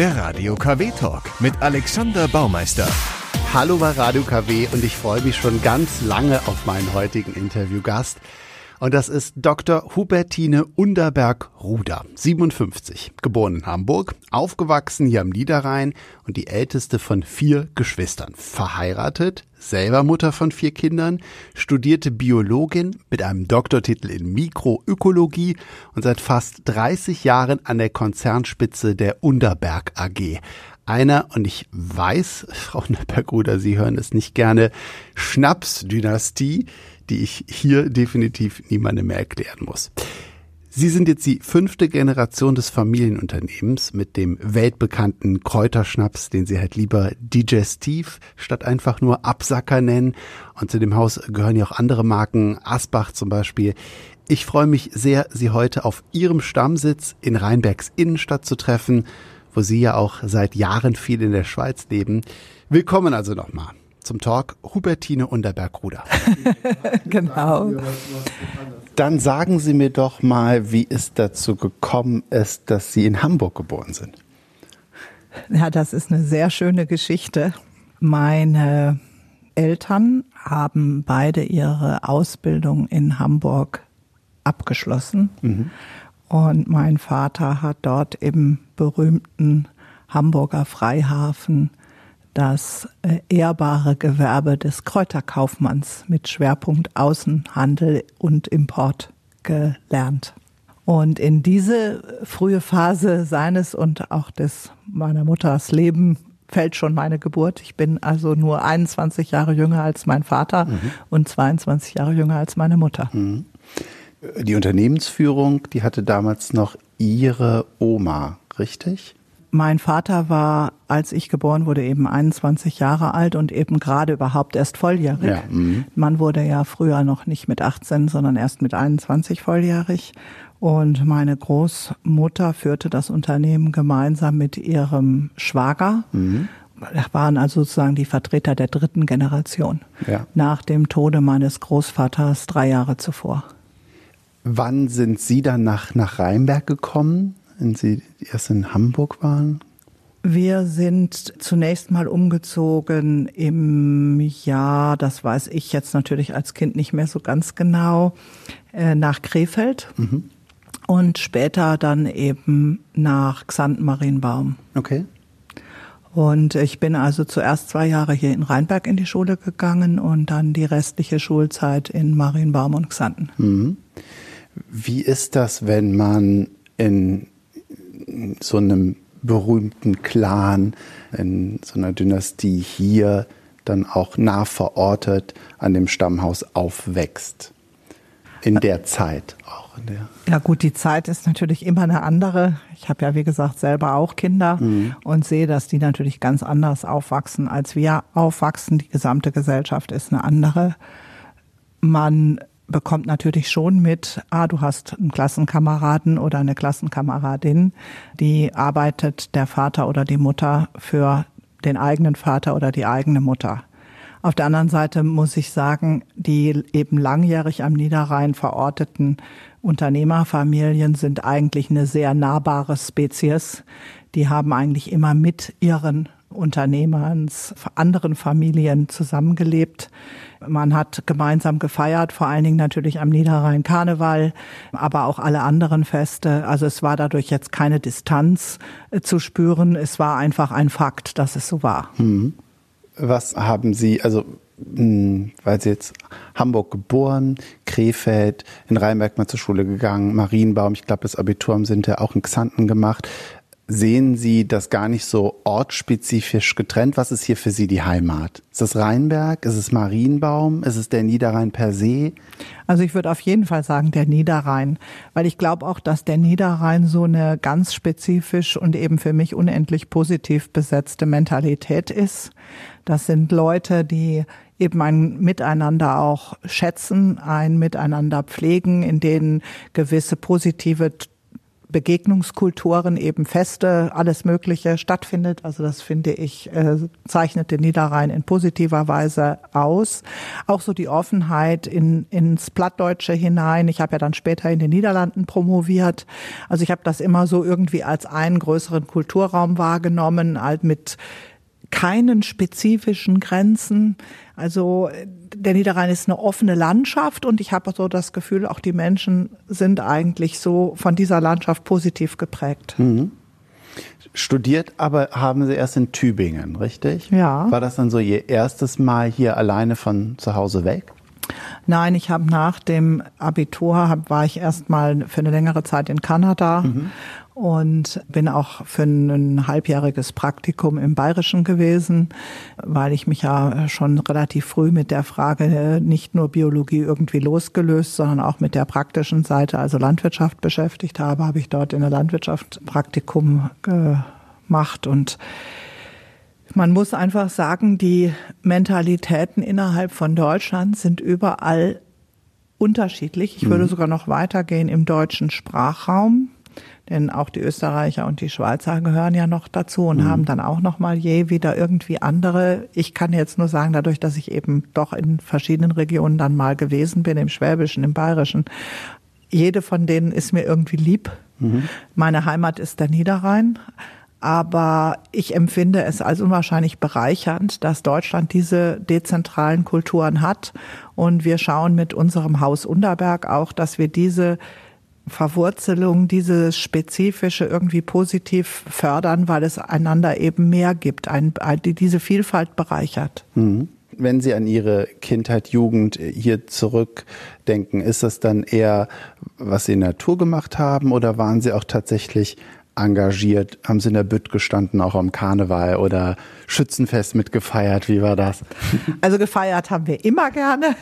Der Radio KW Talk mit Alexander Baumeister. Hallo bei Radio KW und ich freue mich schon ganz lange auf meinen heutigen Interviewgast. Und das ist Dr. Hubertine Underberg-Ruder, 57, geboren in Hamburg, aufgewachsen hier am Niederrhein und die älteste von vier Geschwistern, verheiratet, selber Mutter von vier Kindern, studierte Biologin mit einem Doktortitel in Mikroökologie und seit fast 30 Jahren an der Konzernspitze der Underberg AG einer, und ich weiß, Frau Neppergruder, Sie hören es nicht gerne, Schnapsdynastie, die ich hier definitiv niemandem mehr erklären muss. Sie sind jetzt die fünfte Generation des Familienunternehmens mit dem weltbekannten Kräuterschnaps, den Sie halt lieber digestiv statt einfach nur Absacker nennen. Und zu dem Haus gehören ja auch andere Marken, Asbach zum Beispiel. Ich freue mich sehr, Sie heute auf Ihrem Stammsitz in Rheinbergs Innenstadt zu treffen, wo Sie ja auch seit Jahren viel in der Schweiz leben. Willkommen also nochmal zum Talk Hubertine Unterberg-Ruder. genau. Dann sagen Sie mir doch mal, wie es dazu gekommen ist, dass Sie in Hamburg geboren sind. Ja, das ist eine sehr schöne Geschichte. Meine Eltern haben beide ihre Ausbildung in Hamburg abgeschlossen. Mhm. Und mein Vater hat dort im berühmten Hamburger Freihafen das äh, ehrbare Gewerbe des Kräuterkaufmanns mit Schwerpunkt Außenhandel und Import gelernt. Und in diese frühe Phase seines und auch des meiner Mutters Leben fällt schon meine Geburt. Ich bin also nur 21 Jahre jünger als mein Vater mhm. und 22 Jahre jünger als meine Mutter. Mhm. Die Unternehmensführung, die hatte damals noch ihre Oma, richtig? Mein Vater war, als ich geboren wurde, eben 21 Jahre alt und eben gerade überhaupt erst volljährig. Ja, mhm. Man wurde ja früher noch nicht mit 18, sondern erst mit 21 volljährig. Und meine Großmutter führte das Unternehmen gemeinsam mit ihrem Schwager. Mhm. Das waren also sozusagen die Vertreter der dritten Generation. Ja. Nach dem Tode meines Großvaters drei Jahre zuvor. Wann sind Sie dann nach, nach Rheinberg gekommen? Wenn Sie erst in Hamburg waren? Wir sind zunächst mal umgezogen im Jahr, das weiß ich jetzt natürlich als Kind nicht mehr so ganz genau, äh, nach Krefeld mhm. und später dann eben nach Xanten-Marienbaum. Okay. Und ich bin also zuerst zwei Jahre hier in Rheinberg in die Schule gegangen und dann die restliche Schulzeit in Marienbaum und Xanten. Mhm. Wie ist das, wenn man in so einem berühmten Clan, in so einer Dynastie hier dann auch nah verortet an dem Stammhaus aufwächst. In der Zeit auch. In der ja gut, die Zeit ist natürlich immer eine andere. Ich habe ja, wie gesagt, selber auch Kinder mhm. und sehe, dass die natürlich ganz anders aufwachsen, als wir aufwachsen. Die gesamte Gesellschaft ist eine andere. Man bekommt natürlich schon mit, ah, du hast einen Klassenkameraden oder eine Klassenkameradin, die arbeitet der Vater oder die Mutter für den eigenen Vater oder die eigene Mutter. Auf der anderen Seite muss ich sagen, die eben langjährig am Niederrhein verorteten Unternehmerfamilien sind eigentlich eine sehr nahbare Spezies. Die haben eigentlich immer mit ihren Unternehmens, anderen Familien zusammengelebt. Man hat gemeinsam gefeiert, vor allen Dingen natürlich am Niederrhein Karneval, aber auch alle anderen Feste. Also es war dadurch jetzt keine Distanz äh, zu spüren. Es war einfach ein Fakt, dass es so war. Hm. Was haben Sie, also hm, weil Sie jetzt Hamburg geboren, Krefeld, in Rheinberg mal zur Schule gegangen, Marienbaum, ich glaube das Abitur haben Sie auch in Xanten gemacht sehen Sie das gar nicht so ortsspezifisch getrennt? Was ist hier für Sie die Heimat? Ist es Rheinberg? Ist es Marienbaum? Ist es der Niederrhein per se? Also ich würde auf jeden Fall sagen der Niederrhein, weil ich glaube auch, dass der Niederrhein so eine ganz spezifisch und eben für mich unendlich positiv besetzte Mentalität ist. Das sind Leute, die eben ein Miteinander auch schätzen, ein Miteinander pflegen, in denen gewisse positive Begegnungskulturen, eben Feste, alles Mögliche stattfindet. Also das finde ich, äh, zeichnet den Niederrhein in positiver Weise aus. Auch so die Offenheit in, ins Plattdeutsche hinein. Ich habe ja dann später in den Niederlanden promoviert. Also ich habe das immer so irgendwie als einen größeren Kulturraum wahrgenommen, halt mit keinen spezifischen Grenzen. Also der Niederrhein ist eine offene Landschaft und ich habe so das Gefühl, auch die Menschen sind eigentlich so von dieser Landschaft positiv geprägt. Mhm. Studiert aber haben Sie erst in Tübingen, richtig? Ja. War das dann so Ihr erstes Mal hier alleine von zu Hause weg? Nein, ich habe nach dem Abitur hab, war ich erst mal für eine längere Zeit in Kanada mhm und bin auch für ein halbjähriges Praktikum im Bayerischen gewesen, weil ich mich ja schon relativ früh mit der Frage äh, nicht nur Biologie irgendwie losgelöst, sondern auch mit der praktischen Seite, also Landwirtschaft beschäftigt habe, habe ich dort in der Landwirtschaft Praktikum gemacht und man muss einfach sagen, die Mentalitäten innerhalb von Deutschland sind überall unterschiedlich. Ich würde mhm. sogar noch weitergehen im deutschen Sprachraum denn auch die Österreicher und die Schweizer gehören ja noch dazu und mhm. haben dann auch noch mal je wieder irgendwie andere. Ich kann jetzt nur sagen, dadurch, dass ich eben doch in verschiedenen Regionen dann mal gewesen bin, im Schwäbischen, im Bayerischen, jede von denen ist mir irgendwie lieb. Mhm. Meine Heimat ist der Niederrhein. Aber ich empfinde es als unwahrscheinlich bereichernd, dass Deutschland diese dezentralen Kulturen hat. Und wir schauen mit unserem Haus Unterberg auch, dass wir diese Verwurzelung, dieses Spezifische irgendwie positiv fördern, weil es einander eben mehr gibt, ein, die diese Vielfalt bereichert. Mhm. Wenn Sie an Ihre Kindheit, Jugend hier zurückdenken, ist das dann eher, was Sie in der Natur gemacht haben oder waren Sie auch tatsächlich engagiert? Haben Sie in der Bütt gestanden, auch am Karneval oder Schützenfest mitgefeiert? Wie war das? Also gefeiert haben wir immer gerne.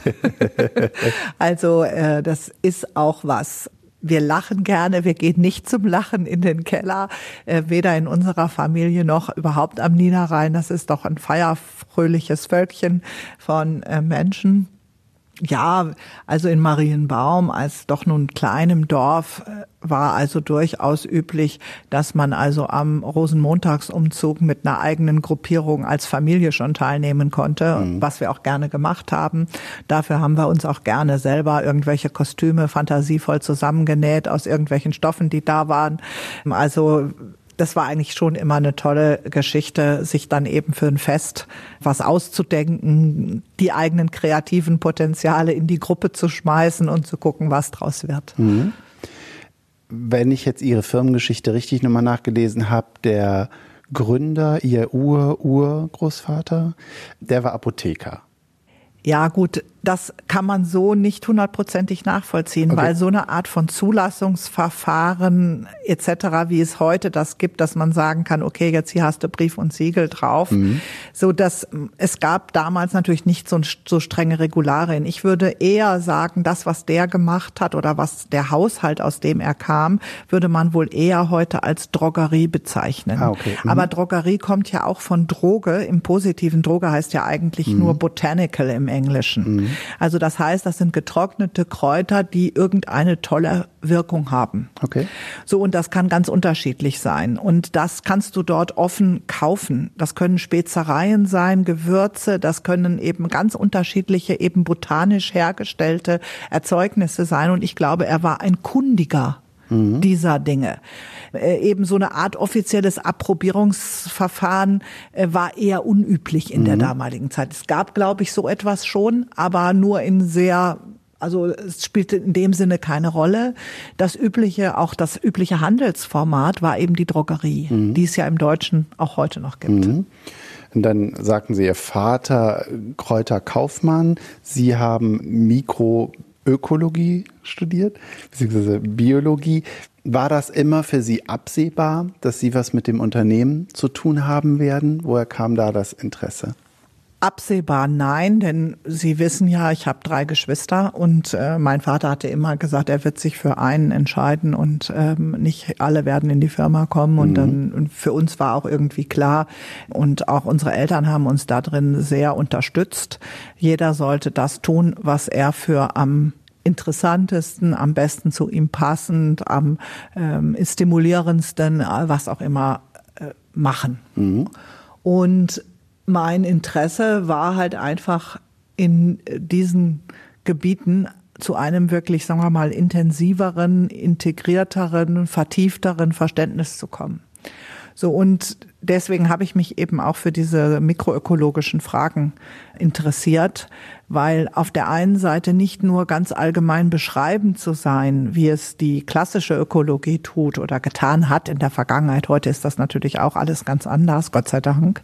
also äh, das ist auch was wir lachen gerne, wir gehen nicht zum Lachen in den Keller, äh, weder in unserer Familie noch überhaupt am Niederrhein. Das ist doch ein feierfröhliches Völkchen von äh, Menschen. Ja, also in Marienbaum als doch nun kleinem Dorf äh, war also durchaus üblich, dass man also am Rosenmontagsumzug mit einer eigenen Gruppierung als Familie schon teilnehmen konnte, mhm. was wir auch gerne gemacht haben. Dafür haben wir uns auch gerne selber irgendwelche Kostüme fantasievoll zusammengenäht aus irgendwelchen Stoffen, die da waren. Also das war eigentlich schon immer eine tolle Geschichte, sich dann eben für ein Fest was auszudenken, die eigenen kreativen Potenziale in die Gruppe zu schmeißen und zu gucken, was draus wird. Mhm. Wenn ich jetzt Ihre Firmengeschichte richtig nochmal nachgelesen habe, der Gründer, Ihr Ur-Urgroßvater, der war Apotheker. Ja, gut, das kann man so nicht hundertprozentig nachvollziehen, okay. weil so eine Art von Zulassungsverfahren etc., wie es heute das gibt, dass man sagen kann, okay, jetzt hier hast du Brief und Siegel drauf, mhm. so dass es gab damals natürlich nicht so, so strenge Regularien. Ich würde eher sagen, das, was der gemacht hat oder was der Haushalt, aus dem er kam, würde man wohl eher heute als Drogerie bezeichnen. Ah, okay. mhm. Aber Drogerie kommt ja auch von Droge. Im positiven Droge heißt ja eigentlich mhm. nur Botanical im Englischen. Also das heißt, das sind getrocknete Kräuter, die irgendeine tolle Wirkung haben. Okay. So, und das kann ganz unterschiedlich sein. Und das kannst du dort offen kaufen. Das können Spezereien sein, Gewürze, das können eben ganz unterschiedliche, eben botanisch hergestellte Erzeugnisse sein. Und ich glaube, er war ein Kundiger mhm. dieser Dinge. Äh, eben so eine Art offizielles Approbierungsverfahren äh, war eher unüblich in mhm. der damaligen Zeit. Es gab, glaube ich, so etwas schon, aber nur in sehr also es spielte in dem Sinne keine Rolle. Das übliche, auch das übliche Handelsformat war eben die Drogerie, mhm. die es ja im Deutschen auch heute noch gibt. Mhm. Und dann sagten Sie, Ihr Vater Kräuter Kaufmann, Sie haben Mikroökologie studiert, beziehungsweise Biologie. War das immer für Sie absehbar, dass Sie was mit dem Unternehmen zu tun haben werden? Woher kam da das Interesse? Absehbar nein, denn Sie wissen ja, ich habe drei Geschwister und äh, mein Vater hatte immer gesagt, er wird sich für einen entscheiden und ähm, nicht alle werden in die Firma kommen. Und mhm. dann und für uns war auch irgendwie klar und auch unsere Eltern haben uns da drin sehr unterstützt. Jeder sollte das tun, was er für am interessantesten, am besten zu ihm passend, am ähm, stimulierendsten, was auch immer äh, machen. Mhm. Und mein Interesse war halt einfach in diesen Gebieten zu einem wirklich, sagen wir mal, intensiveren, integrierteren, vertiefteren Verständnis zu kommen. So und deswegen habe ich mich eben auch für diese mikroökologischen Fragen interessiert, weil auf der einen Seite nicht nur ganz allgemein beschreibend zu sein, wie es die klassische Ökologie tut oder getan hat in der Vergangenheit. Heute ist das natürlich auch alles ganz anders, Gott sei Dank.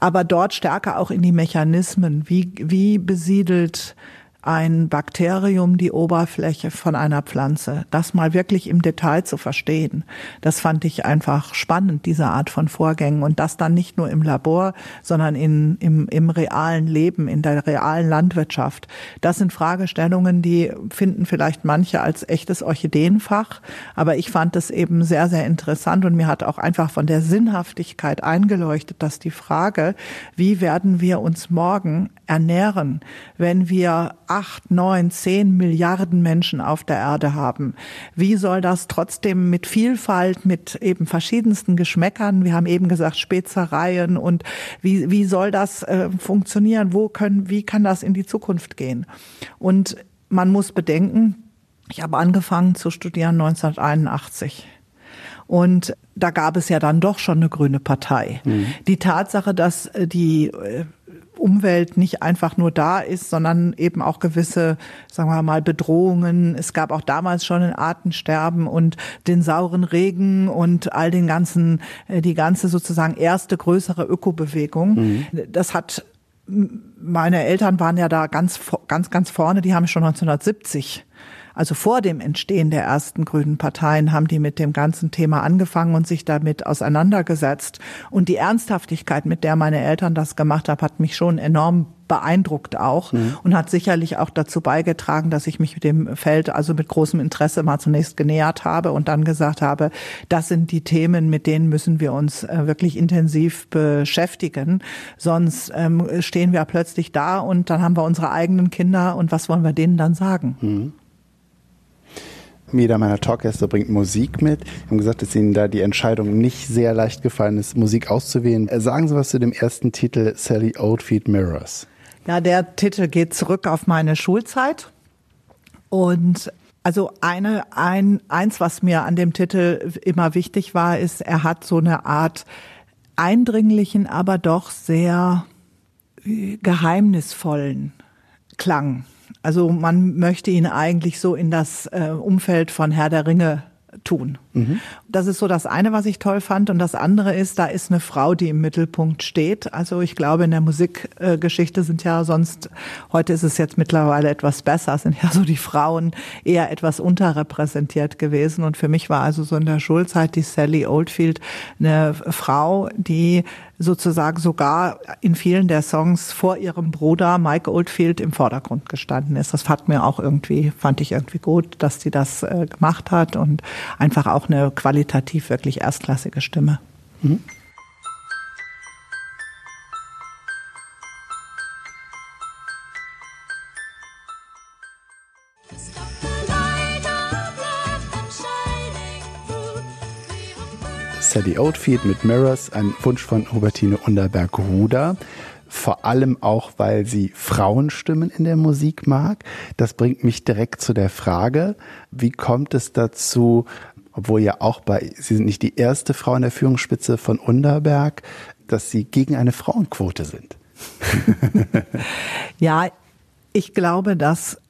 Aber dort stärker auch in die Mechanismen. Wie, wie besiedelt ein Bakterium die Oberfläche von einer Pflanze. Das mal wirklich im Detail zu verstehen, das fand ich einfach spannend, diese Art von Vorgängen. Und das dann nicht nur im Labor, sondern in, im, im realen Leben, in der realen Landwirtschaft. Das sind Fragestellungen, die finden vielleicht manche als echtes Orchideenfach. Aber ich fand es eben sehr, sehr interessant und mir hat auch einfach von der Sinnhaftigkeit eingeleuchtet, dass die Frage, wie werden wir uns morgen ernähren, wenn wir acht, neun, zehn Milliarden Menschen auf der Erde haben. Wie soll das trotzdem mit Vielfalt, mit eben verschiedensten Geschmäckern, wir haben eben gesagt Spezereien und wie, wie soll das äh, funktionieren? Wo können, wie kann das in die Zukunft gehen? Und man muss bedenken, ich habe angefangen zu studieren 1981. Und da gab es ja dann doch schon eine grüne Partei. Mhm. Die Tatsache, dass äh, die äh, Umwelt nicht einfach nur da ist, sondern eben auch gewisse, sagen wir mal, Bedrohungen. Es gab auch damals schon ein Artensterben und den sauren Regen und all den ganzen, äh, die ganze sozusagen erste größere Ökobewegung. Mhm. Das hat meine Eltern waren ja da ganz, ganz, ganz vorne. Die haben schon 1970 also vor dem Entstehen der ersten grünen Parteien haben die mit dem ganzen Thema angefangen und sich damit auseinandergesetzt. Und die Ernsthaftigkeit, mit der meine Eltern das gemacht haben, hat mich schon enorm beeindruckt auch mhm. und hat sicherlich auch dazu beigetragen, dass ich mich mit dem Feld also mit großem Interesse mal zunächst genähert habe und dann gesagt habe, das sind die Themen, mit denen müssen wir uns äh, wirklich intensiv beschäftigen. Sonst ähm, stehen wir plötzlich da und dann haben wir unsere eigenen Kinder und was wollen wir denen dann sagen? Mhm. Jeder meiner Talkgäste bringt Musik mit. Wir haben gesagt, dass Ihnen da die Entscheidung nicht sehr leicht gefallen ist, Musik auszuwählen. Äh, sagen Sie was zu dem ersten Titel Sally Oldfeet Mirrors. Ja, der Titel geht zurück auf meine Schulzeit. Und also eine, ein, eins, was mir an dem Titel immer wichtig war, ist, er hat so eine Art eindringlichen, aber doch sehr äh, geheimnisvollen Klang. Also man möchte ihn eigentlich so in das äh, Umfeld von Herr der Ringe tun. Mhm. Das ist so das eine, was ich toll fand. Und das andere ist, da ist eine Frau, die im Mittelpunkt steht. Also ich glaube, in der Musikgeschichte sind ja sonst, heute ist es jetzt mittlerweile etwas besser, sind ja so die Frauen eher etwas unterrepräsentiert gewesen. Und für mich war also so in der Schulzeit die Sally Oldfield eine Frau, die sozusagen sogar in vielen der Songs vor ihrem Bruder Mike Oldfield im Vordergrund gestanden ist. Das fand mir auch irgendwie, fand ich irgendwie gut, dass sie das äh, gemacht hat und einfach auch eine qualitativ wirklich erstklassige Stimme. Mhm. Sally Oldfield mit Mirrors, ein Wunsch von Hubertine Unterberg-Ruder. Vor allem auch, weil sie Frauenstimmen in der Musik mag. Das bringt mich direkt zu der Frage, wie kommt es dazu, obwohl ja auch bei, Sie sind nicht die erste Frau in der Führungsspitze von Unterberg, dass Sie gegen eine Frauenquote sind? ja, ich glaube, dass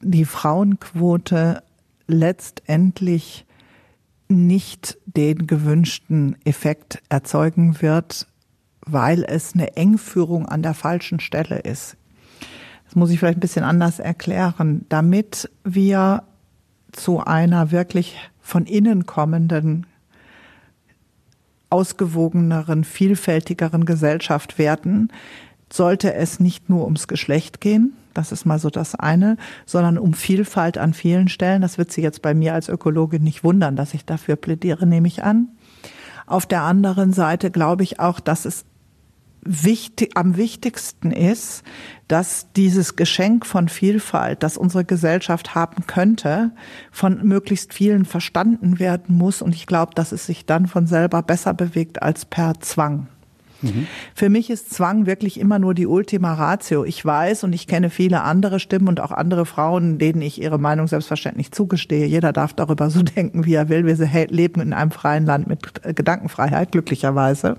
die Frauenquote letztendlich nicht den gewünschten Effekt erzeugen wird, weil es eine Engführung an der falschen Stelle ist. Das muss ich vielleicht ein bisschen anders erklären. Damit wir zu einer wirklich von innen kommenden, ausgewogeneren, vielfältigeren Gesellschaft werden, sollte es nicht nur ums Geschlecht gehen, das ist mal so das eine, sondern um Vielfalt an vielen Stellen. Das wird Sie jetzt bei mir als Ökologin nicht wundern, dass ich dafür plädiere, nehme ich an. Auf der anderen Seite glaube ich auch, dass es wichtig, am wichtigsten ist, dass dieses Geschenk von Vielfalt, das unsere Gesellschaft haben könnte, von möglichst vielen verstanden werden muss. Und ich glaube, dass es sich dann von selber besser bewegt als per Zwang. Mhm. Für mich ist Zwang wirklich immer nur die Ultima Ratio. Ich weiß und ich kenne viele andere Stimmen und auch andere Frauen, denen ich ihre Meinung selbstverständlich zugestehe. Jeder darf darüber so denken, wie er will. Wir leben in einem freien Land mit Gedankenfreiheit, glücklicherweise.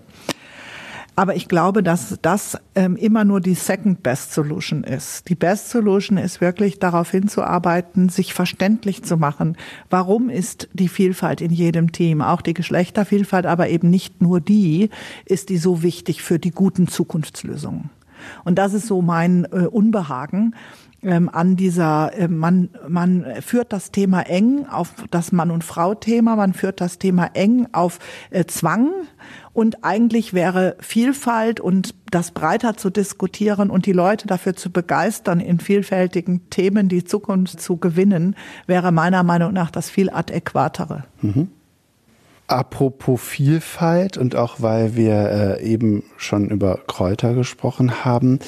Aber ich glaube, dass das ähm, immer nur die Second Best Solution ist. Die Best Solution ist wirklich darauf hinzuarbeiten, sich verständlich zu machen. Warum ist die Vielfalt in jedem Team, auch die Geschlechtervielfalt, aber eben nicht nur die, ist die so wichtig für die guten Zukunftslösungen? Und das ist so mein äh, Unbehagen ähm, an dieser, äh, man, man führt das Thema eng auf das Mann- und Frau-Thema, man führt das Thema eng auf äh, Zwang und eigentlich wäre Vielfalt und das breiter zu diskutieren und die Leute dafür zu begeistern, in vielfältigen Themen die Zukunft zu gewinnen, wäre meiner Meinung nach das viel adäquatere. Mhm. Apropos Vielfalt und auch weil wir äh, eben schon über Kräuter gesprochen haben,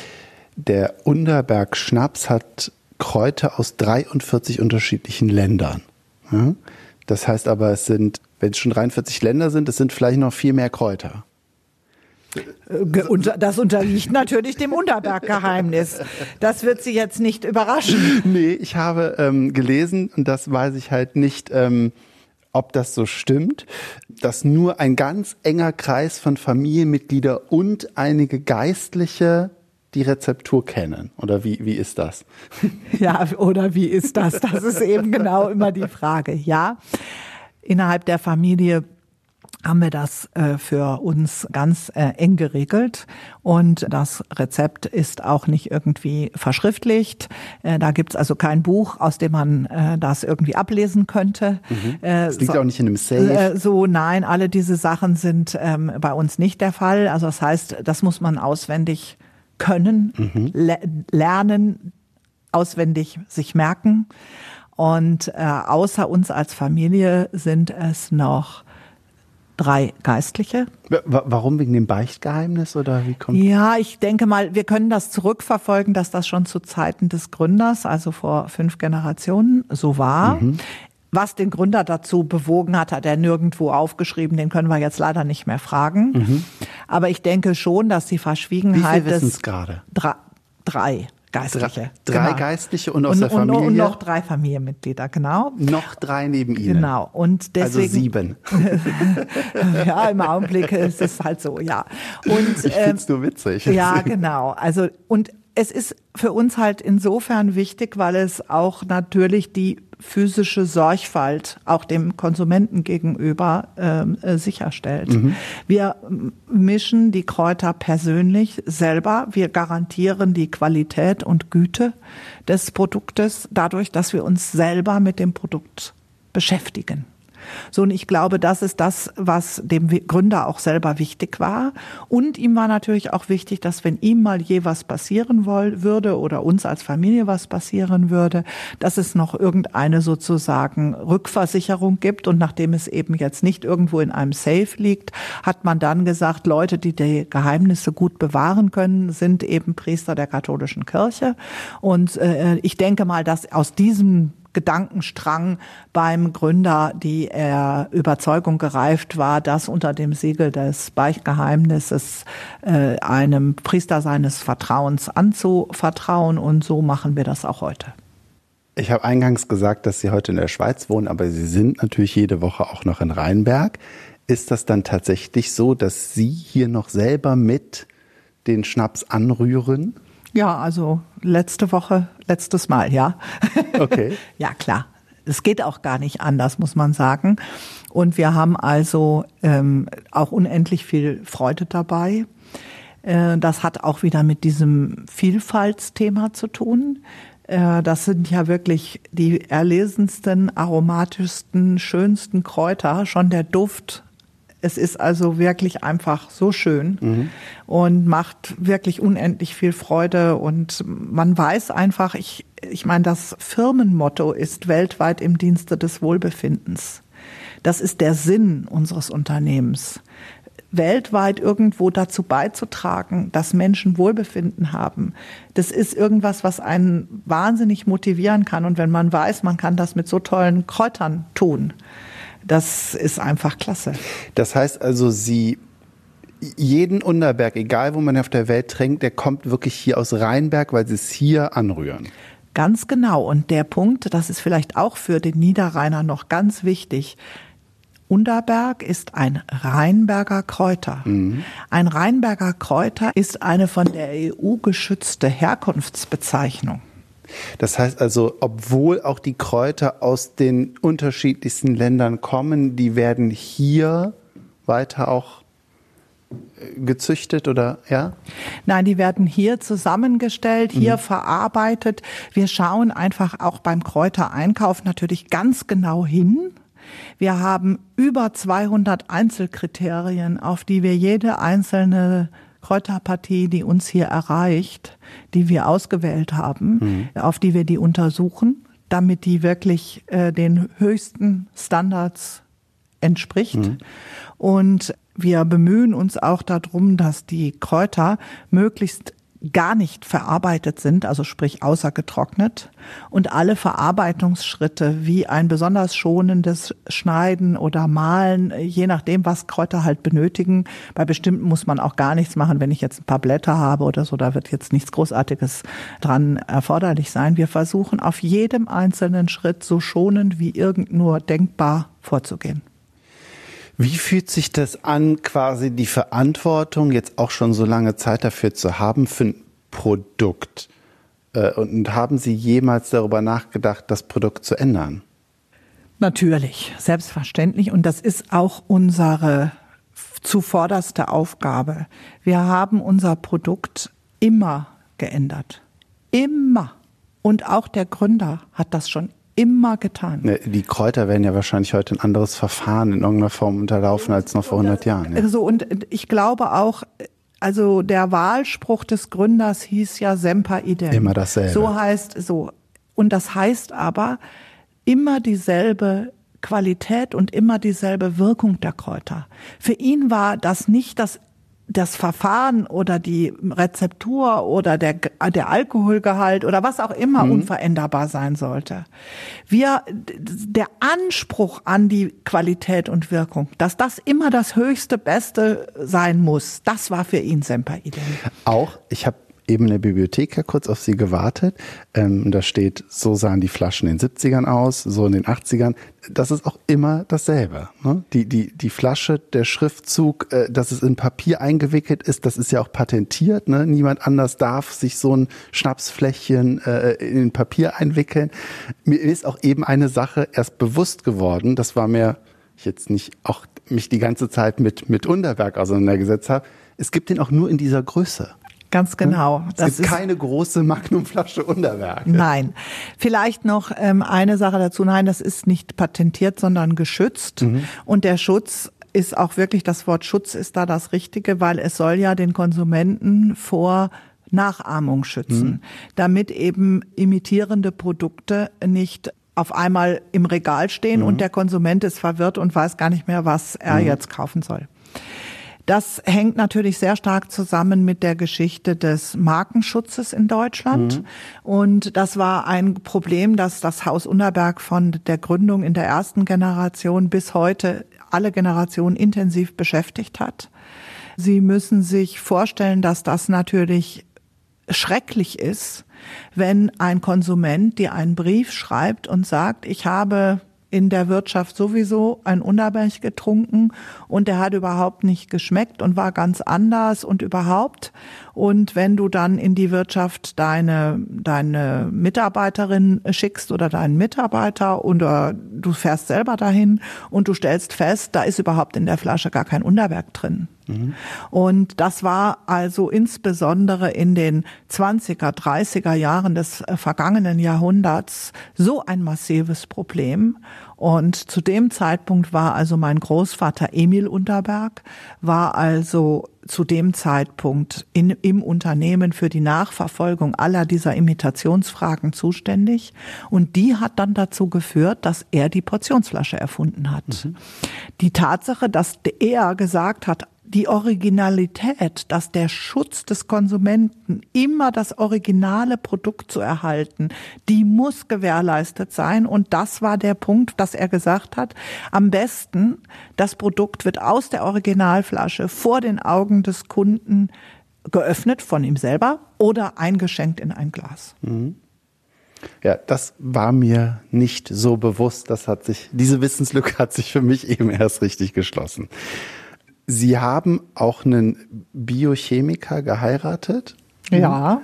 der Unterberg Schnaps hat Kräuter aus 43 unterschiedlichen Ländern. Das heißt aber, es sind wenn es schon 43 Länder sind, es sind vielleicht noch viel mehr Kräuter. Das unterliegt natürlich dem Unterberg-Geheimnis. Das wird Sie jetzt nicht überraschen. Nee, ich habe ähm, gelesen, und das weiß ich halt nicht, ähm, ob das so stimmt, dass nur ein ganz enger Kreis von Familienmitgliedern und einige Geistliche die Rezeptur kennen. Oder wie, wie ist das? Ja, oder wie ist das? Das ist eben genau immer die Frage. Ja. Innerhalb der Familie haben wir das äh, für uns ganz äh, eng geregelt und das Rezept ist auch nicht irgendwie verschriftlicht. Äh, da gibt's also kein Buch, aus dem man äh, das irgendwie ablesen könnte. Mhm. Das liegt so, auch nicht in einem Safe. So, nein, alle diese Sachen sind ähm, bei uns nicht der Fall. Also das heißt, das muss man auswendig können, mhm. le lernen, auswendig sich merken. Und äh, außer uns als Familie sind es noch drei Geistliche. Warum wegen dem Beichtgeheimnis oder wie kommt? Ja, ich denke mal, wir können das zurückverfolgen, dass das schon zu Zeiten des Gründers, also vor fünf Generationen, so war. Mhm. Was den Gründer dazu bewogen hat, hat er nirgendwo aufgeschrieben. Den können wir jetzt leider nicht mehr fragen. Mhm. Aber ich denke schon, dass die Verschwiegenheit Wie viel des gerade? Drei. Geistliche. Drei, drei genau. Geistliche und aus und, der Familie? Und, und, noch drei Familienmitglieder, genau. Noch drei neben Ihnen? Genau. Und also deswegen, also sieben. ja, im Augenblick ist es halt so, ja. Und, ich ähm, find's nur witzig. Ja, genau. Also, und es ist für uns halt insofern wichtig, weil es auch natürlich die physische Sorgfalt auch dem Konsumenten gegenüber ähm, äh, sicherstellt. Mhm. Wir mischen die Kräuter persönlich selber. Wir garantieren die Qualität und Güte des Produktes dadurch, dass wir uns selber mit dem Produkt beschäftigen. So, und ich glaube, das ist das, was dem Gründer auch selber wichtig war. Und ihm war natürlich auch wichtig, dass wenn ihm mal je was passieren würde oder uns als Familie was passieren würde, dass es noch irgendeine sozusagen Rückversicherung gibt. Und nachdem es eben jetzt nicht irgendwo in einem Safe liegt, hat man dann gesagt, Leute, die die Geheimnisse gut bewahren können, sind eben Priester der katholischen Kirche. Und äh, ich denke mal, dass aus diesem Gedankenstrang beim Gründer die äh, Überzeugung gereift war, das unter dem Siegel des Beichtgeheimnisses äh, einem Priester seines Vertrauens anzuvertrauen. Und so machen wir das auch heute. Ich habe eingangs gesagt, dass Sie heute in der Schweiz wohnen, aber Sie sind natürlich jede Woche auch noch in Rheinberg. Ist das dann tatsächlich so, dass Sie hier noch selber mit den Schnaps anrühren? Ja, also letzte Woche, letztes Mal, ja. Okay. ja, klar. Es geht auch gar nicht anders, muss man sagen. Und wir haben also ähm, auch unendlich viel Freude dabei. Äh, das hat auch wieder mit diesem Vielfaltsthema zu tun. Äh, das sind ja wirklich die erlesensten, aromatischsten, schönsten Kräuter. Schon der Duft es ist also wirklich einfach so schön mhm. und macht wirklich unendlich viel Freude und man weiß einfach, ich, ich meine, das Firmenmotto ist weltweit im Dienste des Wohlbefindens. Das ist der Sinn unseres Unternehmens. weltweit irgendwo dazu beizutragen, dass Menschen Wohlbefinden haben. Das ist irgendwas, was einen wahnsinnig motivieren kann. Und wenn man weiß, man kann das mit so tollen Kräutern tun, das ist einfach klasse. Das heißt also, Sie jeden Unterberg, egal wo man auf der Welt trinkt, der kommt wirklich hier aus Rheinberg, weil sie es hier anrühren. Ganz genau. Und der Punkt, das ist vielleicht auch für den Niederrheiner noch ganz wichtig. Unterberg ist ein Rheinberger Kräuter. Mhm. Ein Rheinberger Kräuter ist eine von der EU geschützte Herkunftsbezeichnung. Das heißt also, obwohl auch die Kräuter aus den unterschiedlichsten Ländern kommen, die werden hier weiter auch gezüchtet oder ja? Nein, die werden hier zusammengestellt, hier mhm. verarbeitet. Wir schauen einfach auch beim Kräutereinkauf natürlich ganz genau hin. Wir haben über 200 Einzelkriterien, auf die wir jede einzelne Kräuterpartie, die uns hier erreicht, die wir ausgewählt haben, mhm. auf die wir die untersuchen, damit die wirklich äh, den höchsten Standards entspricht. Mhm. Und wir bemühen uns auch darum, dass die Kräuter möglichst gar nicht verarbeitet sind, also sprich außer getrocknet und alle Verarbeitungsschritte wie ein besonders schonendes Schneiden oder Mahlen, je nachdem, was Kräuter halt benötigen. Bei bestimmten muss man auch gar nichts machen. Wenn ich jetzt ein paar Blätter habe oder so, da wird jetzt nichts Großartiges dran erforderlich sein. Wir versuchen auf jedem einzelnen Schritt so schonend wie irgend nur denkbar vorzugehen. Wie fühlt sich das an, quasi die Verantwortung jetzt auch schon so lange Zeit dafür zu haben für ein Produkt? Äh, und haben Sie jemals darüber nachgedacht, das Produkt zu ändern? Natürlich, selbstverständlich. Und das ist auch unsere zuvorderste Aufgabe. Wir haben unser Produkt immer geändert. Immer. Und auch der Gründer hat das schon immer getan. Ne, die Kräuter werden ja wahrscheinlich heute ein anderes Verfahren in irgendeiner Form unterlaufen als noch vor 100 Jahren. Ja. So, und ich glaube auch, also der Wahlspruch des Gründers hieß ja Semper Idem. Immer dasselbe. So heißt so. Und das heißt aber immer dieselbe Qualität und immer dieselbe Wirkung der Kräuter. Für ihn war das nicht das das Verfahren oder die Rezeptur oder der, der Alkoholgehalt oder was auch immer mhm. unveränderbar sein sollte. Wir, der Anspruch an die Qualität und Wirkung, dass das immer das höchste, beste sein muss, das war für ihn Semper Idem. Auch, ich habe eben in der Bibliothek ja kurz auf sie gewartet. Ähm, da steht, so sahen die Flaschen in den 70ern aus, so in den 80ern. Das ist auch immer dasselbe. Ne? Die, die, die Flasche, der Schriftzug, äh, dass es in Papier eingewickelt ist, das ist ja auch patentiert. Ne? Niemand anders darf sich so ein Schnapsfläschchen äh, in Papier einwickeln. Mir ist auch eben eine Sache erst bewusst geworden, das war mir jetzt nicht auch mich die ganze Zeit mit, mit Unterberg auseinandergesetzt habe. Es gibt den auch nur in dieser Größe. Ganz genau. Es das gibt keine große Magnumflasche Unterwerk. Nein. Vielleicht noch ähm, eine Sache dazu. Nein, das ist nicht patentiert, sondern geschützt. Mhm. Und der Schutz ist auch wirklich, das Wort Schutz ist da das Richtige, weil es soll ja den Konsumenten vor Nachahmung schützen, mhm. damit eben imitierende Produkte nicht auf einmal im Regal stehen mhm. und der Konsument ist verwirrt und weiß gar nicht mehr, was er mhm. jetzt kaufen soll. Das hängt natürlich sehr stark zusammen mit der Geschichte des Markenschutzes in Deutschland. Mhm. Und das war ein Problem, das das Haus Unterberg von der Gründung in der ersten Generation bis heute alle Generationen intensiv beschäftigt hat. Sie müssen sich vorstellen, dass das natürlich schrecklich ist, wenn ein Konsument dir einen Brief schreibt und sagt, ich habe in der Wirtschaft sowieso ein Unterberg getrunken und der hat überhaupt nicht geschmeckt und war ganz anders und überhaupt. Und wenn du dann in die Wirtschaft deine, deine Mitarbeiterin schickst oder deinen Mitarbeiter oder du fährst selber dahin und du stellst fest, da ist überhaupt in der Flasche gar kein Unterberg drin. Mhm. Und das war also insbesondere in den 20er, 30er Jahren des äh, vergangenen Jahrhunderts so ein massives Problem. Und zu dem Zeitpunkt war also mein Großvater Emil Unterberg, war also zu dem Zeitpunkt in, im Unternehmen für die Nachverfolgung aller dieser Imitationsfragen zuständig. Und die hat dann dazu geführt, dass er die Portionsflasche erfunden hat. Mhm. Die Tatsache, dass er gesagt hat, die Originalität, dass der Schutz des Konsumenten immer das originale Produkt zu erhalten, die muss gewährleistet sein. Und das war der Punkt, dass er gesagt hat, am besten, das Produkt wird aus der Originalflasche vor den Augen des Kunden geöffnet von ihm selber oder eingeschenkt in ein Glas. Mhm. Ja, das war mir nicht so bewusst. Das hat sich, diese Wissenslücke hat sich für mich eben erst richtig geschlossen. Sie haben auch einen Biochemiker geheiratet? Ja.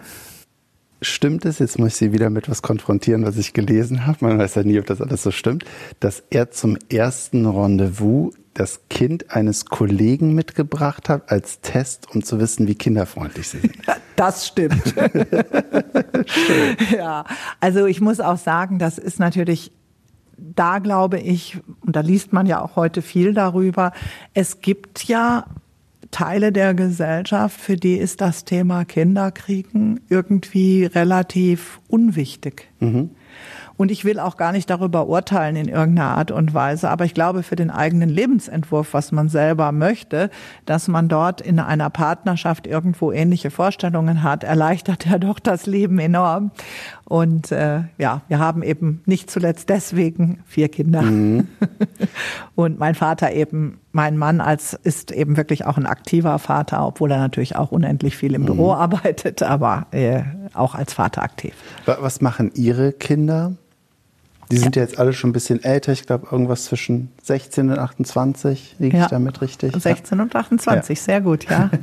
Stimmt es, jetzt muss ich Sie wieder mit was konfrontieren, was ich gelesen habe, man weiß ja nie, ob das alles so stimmt, dass er zum ersten Rendezvous das Kind eines Kollegen mitgebracht hat als Test, um zu wissen, wie kinderfreundlich sie sind. Das stimmt. ja, also ich muss auch sagen, das ist natürlich da glaube ich, und da liest man ja auch heute viel darüber, es gibt ja Teile der Gesellschaft, für die ist das Thema Kinderkriegen irgendwie relativ unwichtig. Mhm. Und ich will auch gar nicht darüber urteilen in irgendeiner Art und Weise. Aber ich glaube, für den eigenen Lebensentwurf, was man selber möchte, dass man dort in einer Partnerschaft irgendwo ähnliche Vorstellungen hat, erleichtert ja doch das Leben enorm. Und äh, ja, wir haben eben nicht zuletzt deswegen vier Kinder. Mhm. Und mein Vater eben, mein Mann als ist eben wirklich auch ein aktiver Vater, obwohl er natürlich auch unendlich viel im mhm. Büro arbeitet, aber äh, auch als Vater aktiv. Was machen Ihre Kinder? Die sind ja. jetzt alle schon ein bisschen älter. Ich glaube, irgendwas zwischen 16 und 28. Liege ja. ich damit richtig? 16 ja. und 28, ja. sehr gut, ja.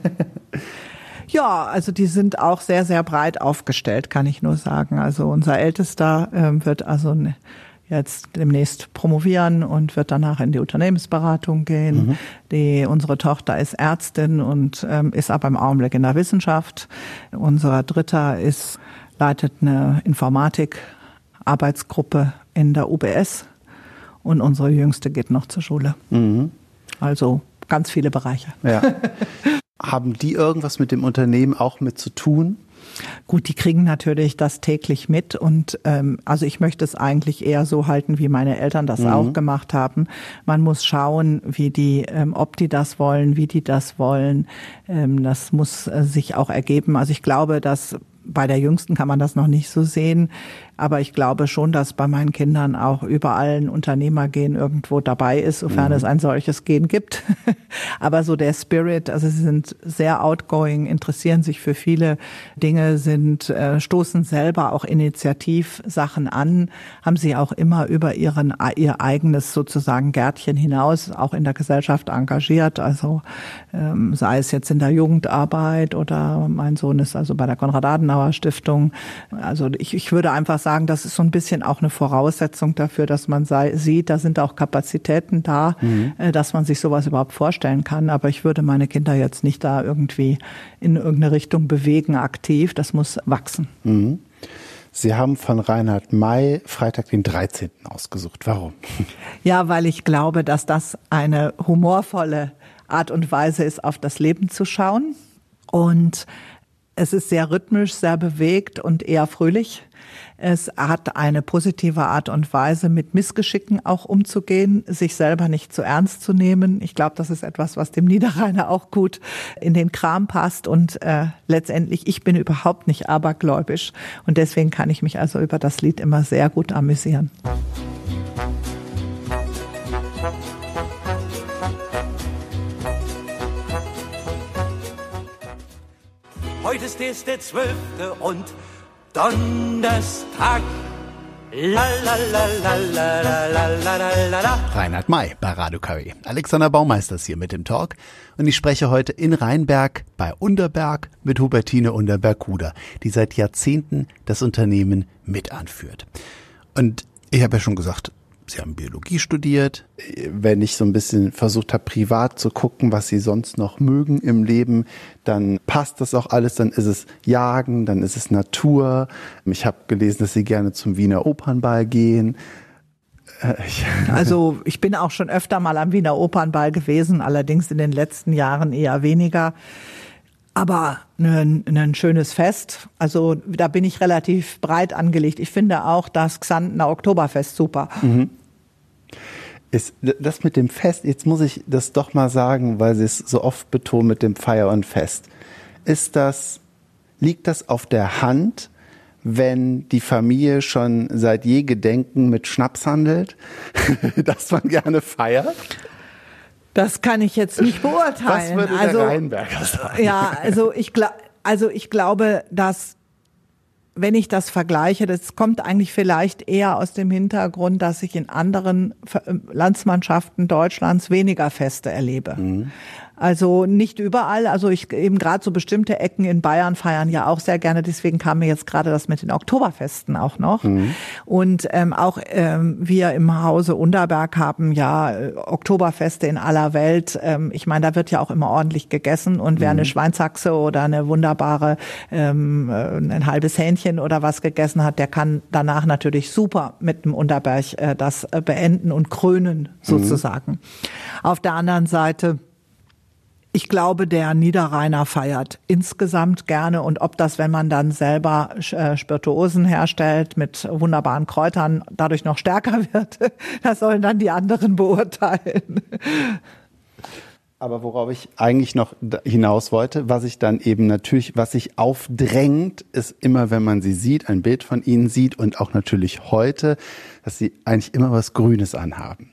ja, also die sind auch sehr, sehr breit aufgestellt, kann ich nur sagen. Also unser Ältester äh, wird also ne, jetzt demnächst promovieren und wird danach in die Unternehmensberatung gehen. Mhm. Die, unsere Tochter ist Ärztin und ähm, ist aber im Augenblick in der Wissenschaft. Unser Dritter ist, leitet eine Informatik Arbeitsgruppe in der UBS und unsere Jüngste geht noch zur Schule. Mhm. Also ganz viele Bereiche. Ja. Haben die irgendwas mit dem Unternehmen auch mit zu tun? Gut, die kriegen natürlich das täglich mit und ähm, also ich möchte es eigentlich eher so halten, wie meine Eltern das mhm. auch gemacht haben. Man muss schauen, wie die, ähm, ob die das wollen, wie die das wollen. Ähm, das muss äh, sich auch ergeben. Also ich glaube, dass bei der Jüngsten kann man das noch nicht so sehen. Aber ich glaube schon, dass bei meinen Kindern auch überall ein Unternehmergehen irgendwo dabei ist, sofern mhm. es ein solches Gen gibt. Aber so der Spirit, also sie sind sehr outgoing, interessieren sich für viele Dinge, sind, äh, stoßen selber auch initiativ Sachen an, haben sie auch immer über ihren, ihr eigenes sozusagen Gärtchen hinaus auch in der Gesellschaft engagiert. Also ähm, sei es jetzt in der Jugendarbeit oder mein Sohn ist also bei der Konrad-Adenauer Stiftung. Also ich, ich würde einfach sagen, sagen, das ist so ein bisschen auch eine Voraussetzung dafür, dass man sei, sieht, da sind auch Kapazitäten da, mhm. äh, dass man sich sowas überhaupt vorstellen kann. Aber ich würde meine Kinder jetzt nicht da irgendwie in irgendeine Richtung bewegen aktiv. Das muss wachsen. Mhm. Sie haben von Reinhard May Freitag den 13. ausgesucht. Warum? Ja, weil ich glaube, dass das eine humorvolle Art und Weise ist, auf das Leben zu schauen. Und es ist sehr rhythmisch, sehr bewegt und eher fröhlich. Es hat eine positive Art und Weise, mit Missgeschicken auch umzugehen, sich selber nicht zu ernst zu nehmen. Ich glaube, das ist etwas, was dem Niederrheiner auch gut in den Kram passt. Und äh, letztendlich, ich bin überhaupt nicht abergläubisch. Und deswegen kann ich mich also über das Lied immer sehr gut amüsieren. Heute ist der zwölfte und Donnerstag. Reinhard May bei Radio KW. Alexander Baumeister ist hier mit dem Talk und ich spreche heute in Rheinberg bei Unterberg mit Hubertine Unterberg-Huder, die seit Jahrzehnten das Unternehmen mit anführt. Und ich habe ja schon gesagt, Sie haben Biologie studiert. Wenn ich so ein bisschen versucht habe, privat zu gucken, was Sie sonst noch mögen im Leben, dann passt das auch alles. Dann ist es Jagen, dann ist es Natur. Ich habe gelesen, dass Sie gerne zum Wiener Opernball gehen. Äh, also ich bin auch schon öfter mal am Wiener Opernball gewesen, allerdings in den letzten Jahren eher weniger. Aber ein, ein schönes Fest. Also da bin ich relativ breit angelegt. Ich finde auch das Xantener Oktoberfest super. Mhm. Ist das mit dem Fest, jetzt muss ich das doch mal sagen, weil Sie es so oft betonen mit dem Feier und Fest. Ist das, liegt das auf der Hand, wenn die Familie schon seit je Gedenken mit Schnaps handelt, dass man gerne feiert? Das kann ich jetzt nicht beurteilen. Was würde also, der Rheinberger sagen? Ja, also ich, also ich glaube, dass wenn ich das vergleiche, das kommt eigentlich vielleicht eher aus dem Hintergrund, dass ich in anderen Landsmannschaften Deutschlands weniger Feste erlebe. Mhm. Also nicht überall. Also ich eben gerade so bestimmte Ecken in Bayern feiern ja auch sehr gerne. Deswegen kam mir jetzt gerade das mit den Oktoberfesten auch noch. Mhm. Und ähm, auch ähm, wir im Hause Unterberg haben ja äh, Oktoberfeste in aller Welt. Ähm, ich meine, da wird ja auch immer ordentlich gegessen. Und wer mhm. eine Schweinshaxe oder eine wunderbare ähm, äh, ein halbes Hähnchen oder was gegessen hat, der kann danach natürlich super mit dem Unterberg äh, das äh, beenden und krönen mhm. sozusagen. Mhm. Auf der anderen Seite ich glaube, der Niederrheiner feiert insgesamt gerne und ob das, wenn man dann selber äh, Spirituosen herstellt mit wunderbaren Kräutern, dadurch noch stärker wird, das sollen dann die anderen beurteilen. Aber worauf ich eigentlich noch hinaus wollte, was ich dann eben natürlich, was sich aufdrängt, ist immer, wenn man sie sieht, ein Bild von ihnen sieht und auch natürlich heute, dass sie eigentlich immer was Grünes anhaben.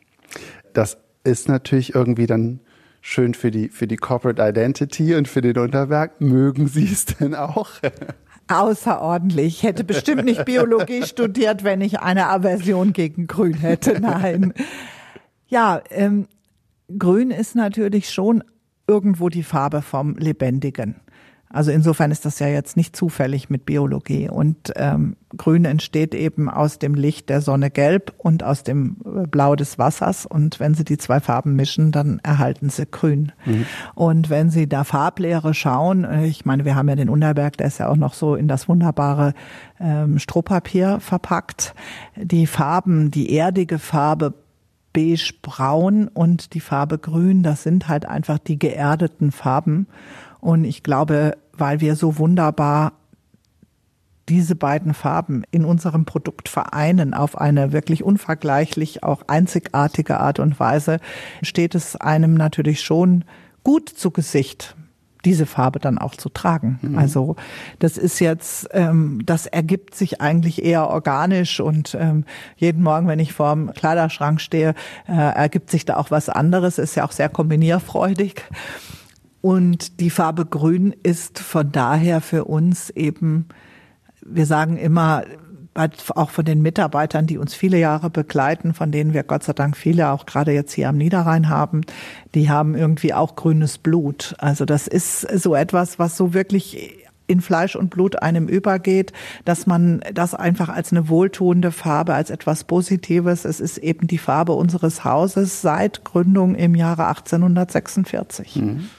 Das ist natürlich irgendwie dann schön für die, für die Corporate Identity und für den Unterberg. Mögen Sie es denn auch? Außerordentlich. Ich hätte bestimmt nicht Biologie studiert, wenn ich eine Aversion gegen Grün hätte. Nein. Ja, ähm, Grün ist natürlich schon irgendwo die Farbe vom Lebendigen. Also insofern ist das ja jetzt nicht zufällig mit Biologie. Und ähm, Grün entsteht eben aus dem Licht der Sonne gelb und aus dem äh, Blau des Wassers. Und wenn Sie die zwei Farben mischen, dann erhalten Sie Grün. Mhm. Und wenn Sie da Farblehre schauen, äh, ich meine, wir haben ja den Unterberg, der ist ja auch noch so in das wunderbare ähm, Strohpapier verpackt. Die Farben, die erdige Farbe beige-braun und die Farbe grün, das sind halt einfach die geerdeten Farben. Und ich glaube, weil wir so wunderbar diese beiden Farben in unserem Produkt vereinen auf eine wirklich unvergleichlich auch einzigartige Art und Weise, steht es einem natürlich schon gut zu Gesicht diese Farbe dann auch zu tragen. Mhm. Also das ist jetzt, ähm, das ergibt sich eigentlich eher organisch und ähm, jeden Morgen, wenn ich vorm Kleiderschrank stehe, äh, ergibt sich da auch was anderes. Ist ja auch sehr kombinierfreudig. Und die Farbe Grün ist von daher für uns eben, wir sagen immer, auch von den Mitarbeitern, die uns viele Jahre begleiten, von denen wir Gott sei Dank viele auch gerade jetzt hier am Niederrhein haben, die haben irgendwie auch grünes Blut. Also das ist so etwas, was so wirklich in Fleisch und Blut einem übergeht, dass man das einfach als eine wohltuende Farbe, als etwas Positives, es ist eben die Farbe unseres Hauses seit Gründung im Jahre 1846. Mhm.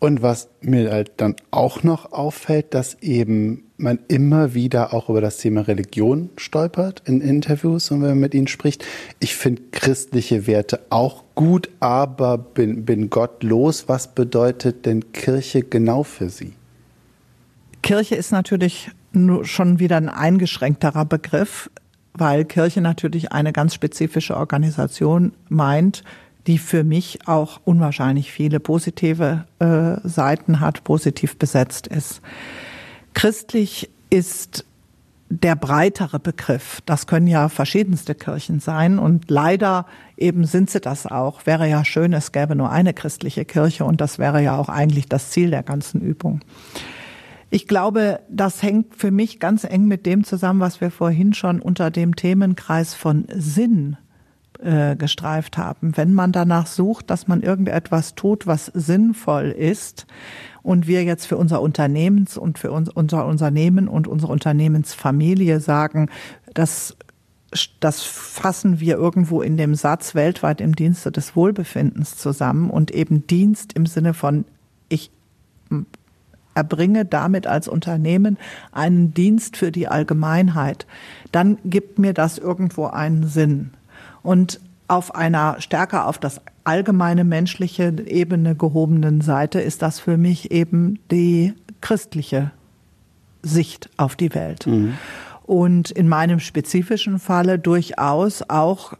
Und was mir halt dann auch noch auffällt, dass eben man immer wieder auch über das Thema Religion stolpert in Interviews und wenn man mit ihnen spricht. Ich finde christliche Werte auch gut, aber bin, bin gottlos. Was bedeutet denn Kirche genau für Sie? Kirche ist natürlich schon wieder ein eingeschränkterer Begriff, weil Kirche natürlich eine ganz spezifische Organisation meint, die für mich auch unwahrscheinlich viele positive äh, Seiten hat, positiv besetzt ist. Christlich ist der breitere Begriff. Das können ja verschiedenste Kirchen sein und leider eben sind sie das auch. Wäre ja schön, es gäbe nur eine christliche Kirche und das wäre ja auch eigentlich das Ziel der ganzen Übung. Ich glaube, das hängt für mich ganz eng mit dem zusammen, was wir vorhin schon unter dem Themenkreis von Sinn äh, gestreift haben. Wenn man danach sucht, dass man irgendetwas tut, was sinnvoll ist, und wir jetzt für unser Unternehmens und für uns, unser Unternehmen und unsere Unternehmensfamilie sagen, das das fassen wir irgendwo in dem Satz weltweit im Dienste des Wohlbefindens zusammen und eben Dienst im Sinne von ich erbringe damit als Unternehmen einen Dienst für die Allgemeinheit, dann gibt mir das irgendwo einen Sinn. Und auf einer stärker auf das allgemeine menschliche Ebene gehobenen Seite ist das für mich eben die christliche Sicht auf die Welt. Mhm. Und in meinem spezifischen Falle durchaus auch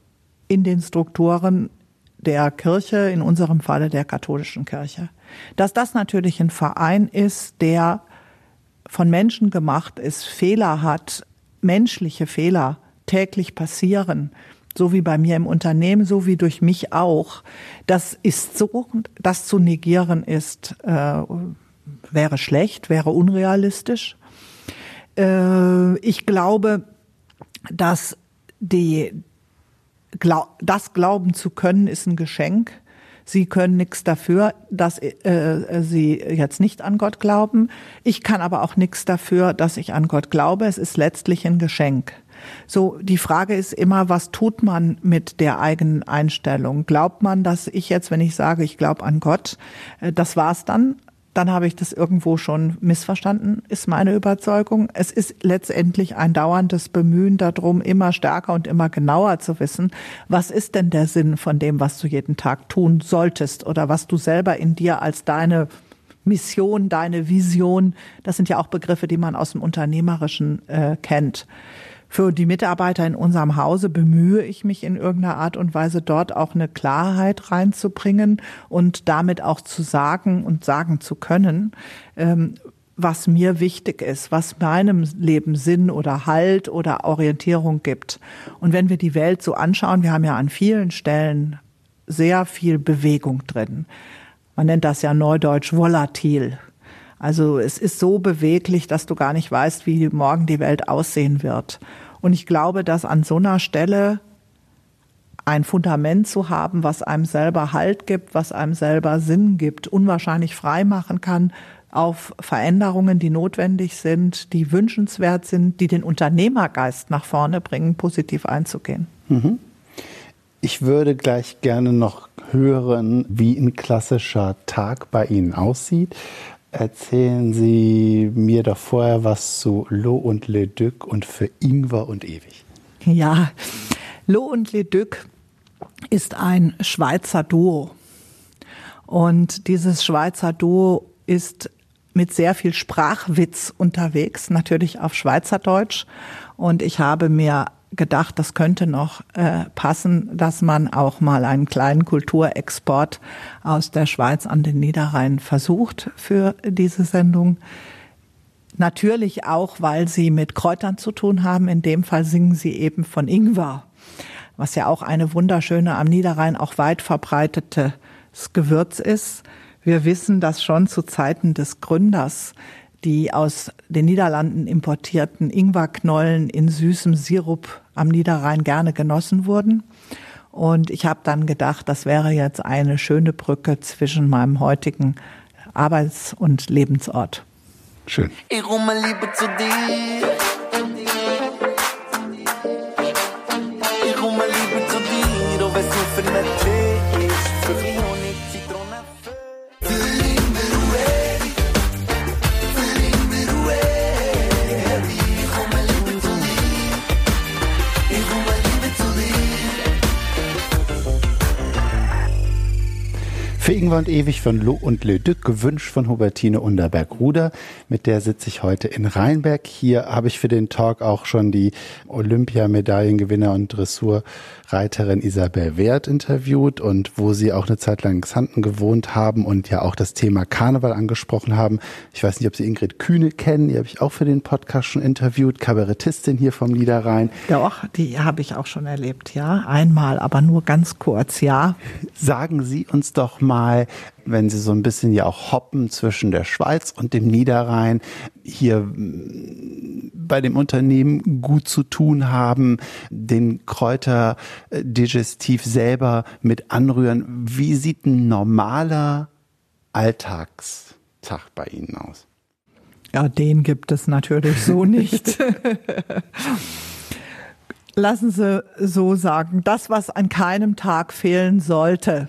in den Strukturen der Kirche, in unserem Falle der katholischen Kirche. Dass das natürlich ein Verein ist, der von Menschen gemacht ist, Fehler hat, menschliche Fehler täglich passieren, so wie bei mir im Unternehmen, so wie durch mich auch. Das ist so, das zu negieren ist, äh, wäre schlecht, wäre unrealistisch. Äh, ich glaube, dass die, glaub, das glauben zu können, ist ein Geschenk. Sie können nichts dafür, dass äh, Sie jetzt nicht an Gott glauben. Ich kann aber auch nichts dafür, dass ich an Gott glaube. Es ist letztlich ein Geschenk. So, die Frage ist immer, was tut man mit der eigenen Einstellung? Glaubt man, dass ich jetzt, wenn ich sage, ich glaube an Gott, äh, das war's dann? dann habe ich das irgendwo schon missverstanden, ist meine Überzeugung. Es ist letztendlich ein dauerndes Bemühen darum, immer stärker und immer genauer zu wissen, was ist denn der Sinn von dem, was du jeden Tag tun solltest oder was du selber in dir als deine Mission, deine Vision, das sind ja auch Begriffe, die man aus dem Unternehmerischen äh, kennt. Für die Mitarbeiter in unserem Hause bemühe ich mich in irgendeiner Art und Weise dort auch eine Klarheit reinzubringen und damit auch zu sagen und sagen zu können, ähm, was mir wichtig ist, was meinem Leben Sinn oder Halt oder Orientierung gibt. Und wenn wir die Welt so anschauen, wir haben ja an vielen Stellen sehr viel Bewegung drin. Man nennt das ja neudeutsch volatil. Also es ist so beweglich, dass du gar nicht weißt, wie morgen die Welt aussehen wird. Und ich glaube, dass an so einer Stelle ein Fundament zu haben, was einem selber Halt gibt, was einem selber Sinn gibt, unwahrscheinlich frei machen kann auf Veränderungen, die notwendig sind, die wünschenswert sind, die den Unternehmergeist nach vorne bringen, positiv einzugehen. Mhm. Ich würde gleich gerne noch hören, wie ein klassischer Tag bei Ihnen aussieht. Erzählen Sie mir doch vorher was zu Lo und Le Duc und für Ingwer und Ewig. Ja, Lo und Le Duc ist ein Schweizer Duo. Und dieses Schweizer Duo ist mit sehr viel Sprachwitz unterwegs, natürlich auf Schweizerdeutsch. Und ich habe mir gedacht, das könnte noch äh, passen, dass man auch mal einen kleinen Kulturexport aus der Schweiz an den Niederrhein versucht für diese Sendung. Natürlich auch, weil sie mit Kräutern zu tun haben. In dem Fall singen sie eben von Ingwer, was ja auch eine wunderschöne am Niederrhein auch weit verbreitetes Gewürz ist. Wir wissen, dass schon zu Zeiten des Gründers die aus den Niederlanden importierten Ingwerknollen in süßem Sirup am Niederrhein gerne genossen wurden. Und ich habe dann gedacht, das wäre jetzt eine schöne Brücke zwischen meinem heutigen Arbeits- und Lebensort. Schön. Ich rumme Liebe zu dir. Für Ingwer und Ewig von Lo und Le Duc, gewünscht von Hubertine Unterberg-Ruder. Mit der sitze ich heute in Rheinberg. Hier habe ich für den Talk auch schon die Olympiamedaillengewinner und Dressurreiterin Isabel Wert interviewt und wo sie auch eine Zeit lang in Xanten gewohnt haben und ja auch das Thema Karneval angesprochen haben. Ich weiß nicht, ob Sie Ingrid Kühne kennen. Die habe ich auch für den Podcast schon interviewt. Kabarettistin hier vom Niederrhein. Doch, die habe ich auch schon erlebt, ja. Einmal, aber nur ganz kurz, ja. Sagen Sie uns doch mal, wenn Sie so ein bisschen ja auch hoppen zwischen der Schweiz und dem Niederrhein, hier mm, bei dem Unternehmen gut zu tun haben, den Kräuterdigestiv selber mit anrühren. Wie sieht ein normaler Alltagstag bei Ihnen aus? Ja, den gibt es natürlich so nicht. Lassen Sie so sagen, das, was an keinem Tag fehlen sollte,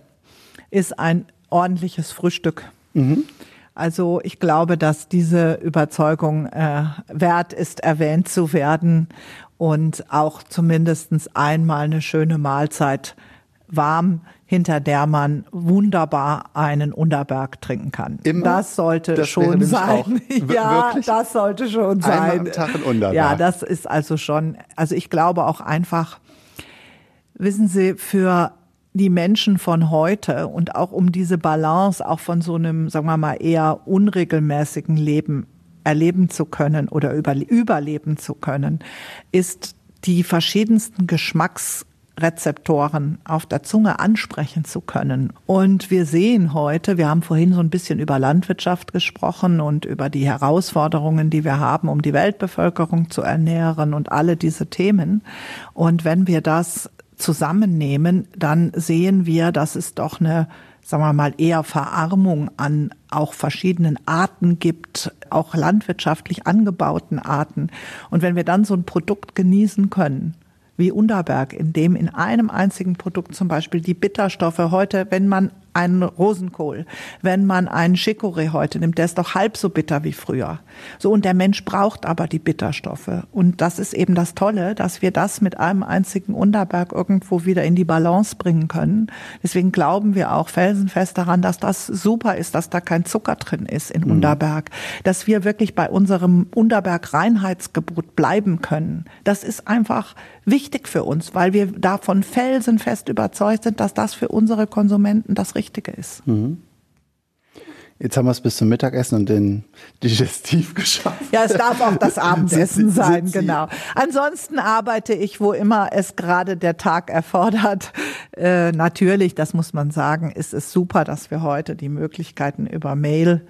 ist ein ordentliches Frühstück. Mhm. Also ich glaube, dass diese Überzeugung äh, wert ist, erwähnt zu werden und auch zumindestens einmal eine schöne Mahlzeit warm, hinter der man wunderbar einen Unterberg trinken kann. Immer? Das sollte das schon sein. Ja, das sollte schon Einmal sein. am Tag ein Unterberg. Ja, das ist also schon, also ich glaube auch einfach, Wissen Sie, für die Menschen von heute und auch um diese Balance auch von so einem, sagen wir mal, eher unregelmäßigen Leben erleben zu können oder überleben zu können, ist die verschiedensten Geschmacksrezeptoren auf der Zunge ansprechen zu können. Und wir sehen heute, wir haben vorhin so ein bisschen über Landwirtschaft gesprochen und über die Herausforderungen, die wir haben, um die Weltbevölkerung zu ernähren und alle diese Themen. Und wenn wir das zusammennehmen, dann sehen wir, dass es doch eine sagen wir mal, eher Verarmung an auch verschiedenen Arten gibt, auch landwirtschaftlich angebauten Arten. Und wenn wir dann so ein Produkt genießen können, wie Unterberg, in dem in einem einzigen Produkt zum Beispiel die Bitterstoffe heute, wenn man einen Rosenkohl, wenn man einen Chicorée heute nimmt, der ist doch halb so bitter wie früher. So, und der Mensch braucht aber die Bitterstoffe. Und das ist eben das Tolle, dass wir das mit einem einzigen Unterberg irgendwo wieder in die Balance bringen können. Deswegen glauben wir auch felsenfest daran, dass das super ist, dass da kein Zucker drin ist in mhm. Unterberg, dass wir wirklich bei unserem Unterberg Reinheitsgebot bleiben können. Das ist einfach wichtig für uns, weil wir davon felsenfest überzeugt sind, dass das für unsere Konsumenten das Richtige ist. Mhm. Jetzt haben wir es bis zum Mittagessen und den Digestiv geschafft. Ja, es darf auch das Abendessen sein, genau. Ansonsten arbeite ich, wo immer es gerade der Tag erfordert. Äh, natürlich, das muss man sagen, ist es super, dass wir heute die Möglichkeiten über Mail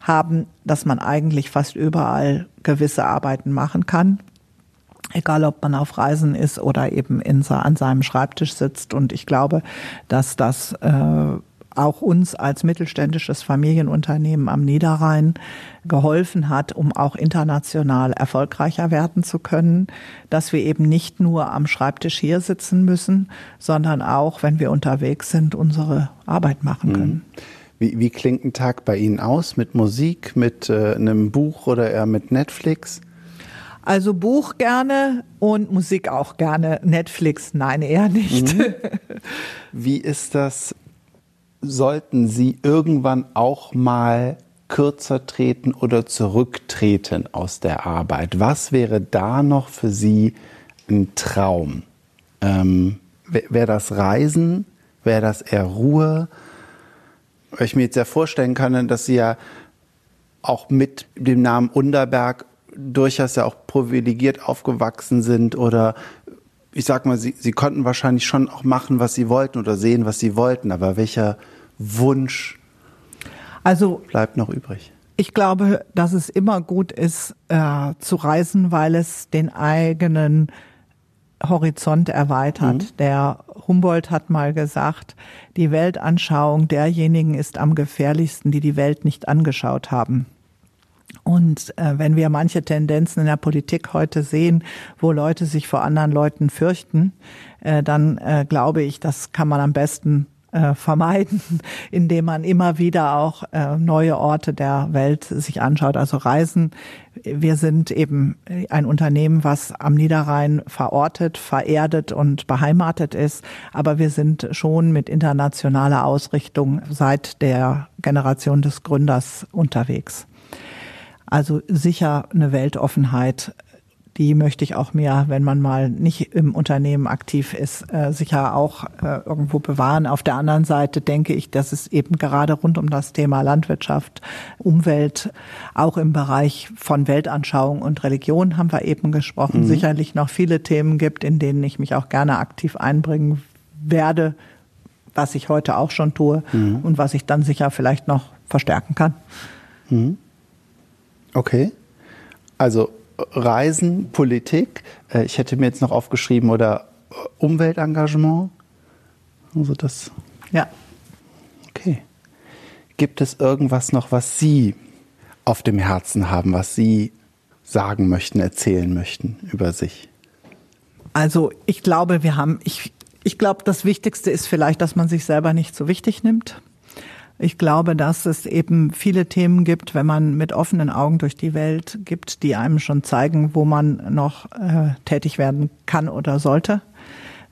haben, dass man eigentlich fast überall gewisse Arbeiten machen kann egal ob man auf Reisen ist oder eben in, an seinem Schreibtisch sitzt. Und ich glaube, dass das äh, auch uns als mittelständisches Familienunternehmen am Niederrhein geholfen hat, um auch international erfolgreicher werden zu können, dass wir eben nicht nur am Schreibtisch hier sitzen müssen, sondern auch, wenn wir unterwegs sind, unsere Arbeit machen mhm. können. Wie, wie klingt ein Tag bei Ihnen aus? Mit Musik, mit äh, einem Buch oder eher mit Netflix? Also Buch gerne und Musik auch gerne. Netflix, nein, eher nicht. Mhm. Wie ist das? Sollten Sie irgendwann auch mal kürzer treten oder zurücktreten aus der Arbeit? Was wäre da noch für Sie ein Traum? Ähm, wäre das Reisen? Wäre das eher Ruhe? Weil ich mir jetzt ja vorstellen kann, dass Sie ja auch mit dem Namen Underberg durchaus ja auch privilegiert aufgewachsen sind oder ich sag mal, sie, sie konnten wahrscheinlich schon auch machen, was sie wollten oder sehen, was sie wollten, aber welcher Wunsch also, bleibt noch übrig? Ich glaube, dass es immer gut ist, äh, zu reisen, weil es den eigenen Horizont erweitert. Mhm. Der Humboldt hat mal gesagt, die Weltanschauung derjenigen ist am gefährlichsten, die die Welt nicht angeschaut haben. Und äh, wenn wir manche Tendenzen in der Politik heute sehen, wo Leute sich vor anderen Leuten fürchten, äh, dann äh, glaube ich, das kann man am besten äh, vermeiden, indem man immer wieder auch äh, neue Orte der Welt sich anschaut, also Reisen. Wir sind eben ein Unternehmen, was am Niederrhein verortet, vererdet und beheimatet ist, aber wir sind schon mit internationaler Ausrichtung seit der Generation des Gründers unterwegs. Also sicher eine Weltoffenheit, die möchte ich auch mehr, wenn man mal nicht im Unternehmen aktiv ist, äh, sicher auch äh, irgendwo bewahren. Auf der anderen Seite denke ich, dass es eben gerade rund um das Thema Landwirtschaft, Umwelt, auch im Bereich von Weltanschauung und Religion haben wir eben gesprochen, mhm. sicherlich noch viele Themen gibt, in denen ich mich auch gerne aktiv einbringen werde, was ich heute auch schon tue mhm. und was ich dann sicher vielleicht noch verstärken kann. Mhm. Okay. Also Reisen, Politik. Äh, ich hätte mir jetzt noch aufgeschrieben oder äh, Umweltengagement. Also das. Ja. Okay. Gibt es irgendwas noch, was Sie auf dem Herzen haben, was Sie sagen möchten, erzählen möchten über sich? Also ich glaube, wir haben, ich, ich glaube, das Wichtigste ist vielleicht, dass man sich selber nicht so wichtig nimmt. Ich glaube, dass es eben viele Themen gibt, wenn man mit offenen Augen durch die Welt gibt, die einem schon zeigen, wo man noch äh, tätig werden kann oder sollte.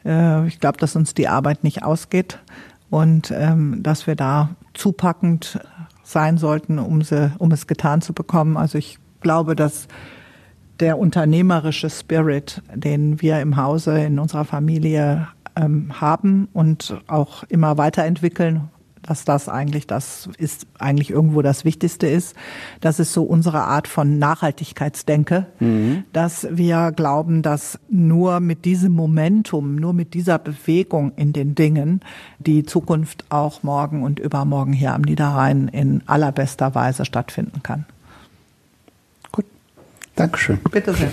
Äh, ich glaube, dass uns die Arbeit nicht ausgeht und ähm, dass wir da zupackend sein sollten, um, sie, um es getan zu bekommen. Also ich glaube, dass der unternehmerische Spirit, den wir im Hause, in unserer Familie ähm, haben und auch immer weiterentwickeln dass das eigentlich das ist, eigentlich irgendwo das Wichtigste ist. Das ist so unsere Art von Nachhaltigkeitsdenke, mhm. dass wir glauben, dass nur mit diesem Momentum, nur mit dieser Bewegung in den Dingen die Zukunft auch morgen und übermorgen hier am Niederrhein in allerbester Weise stattfinden kann. Gut. Dankeschön. Bitte sehr.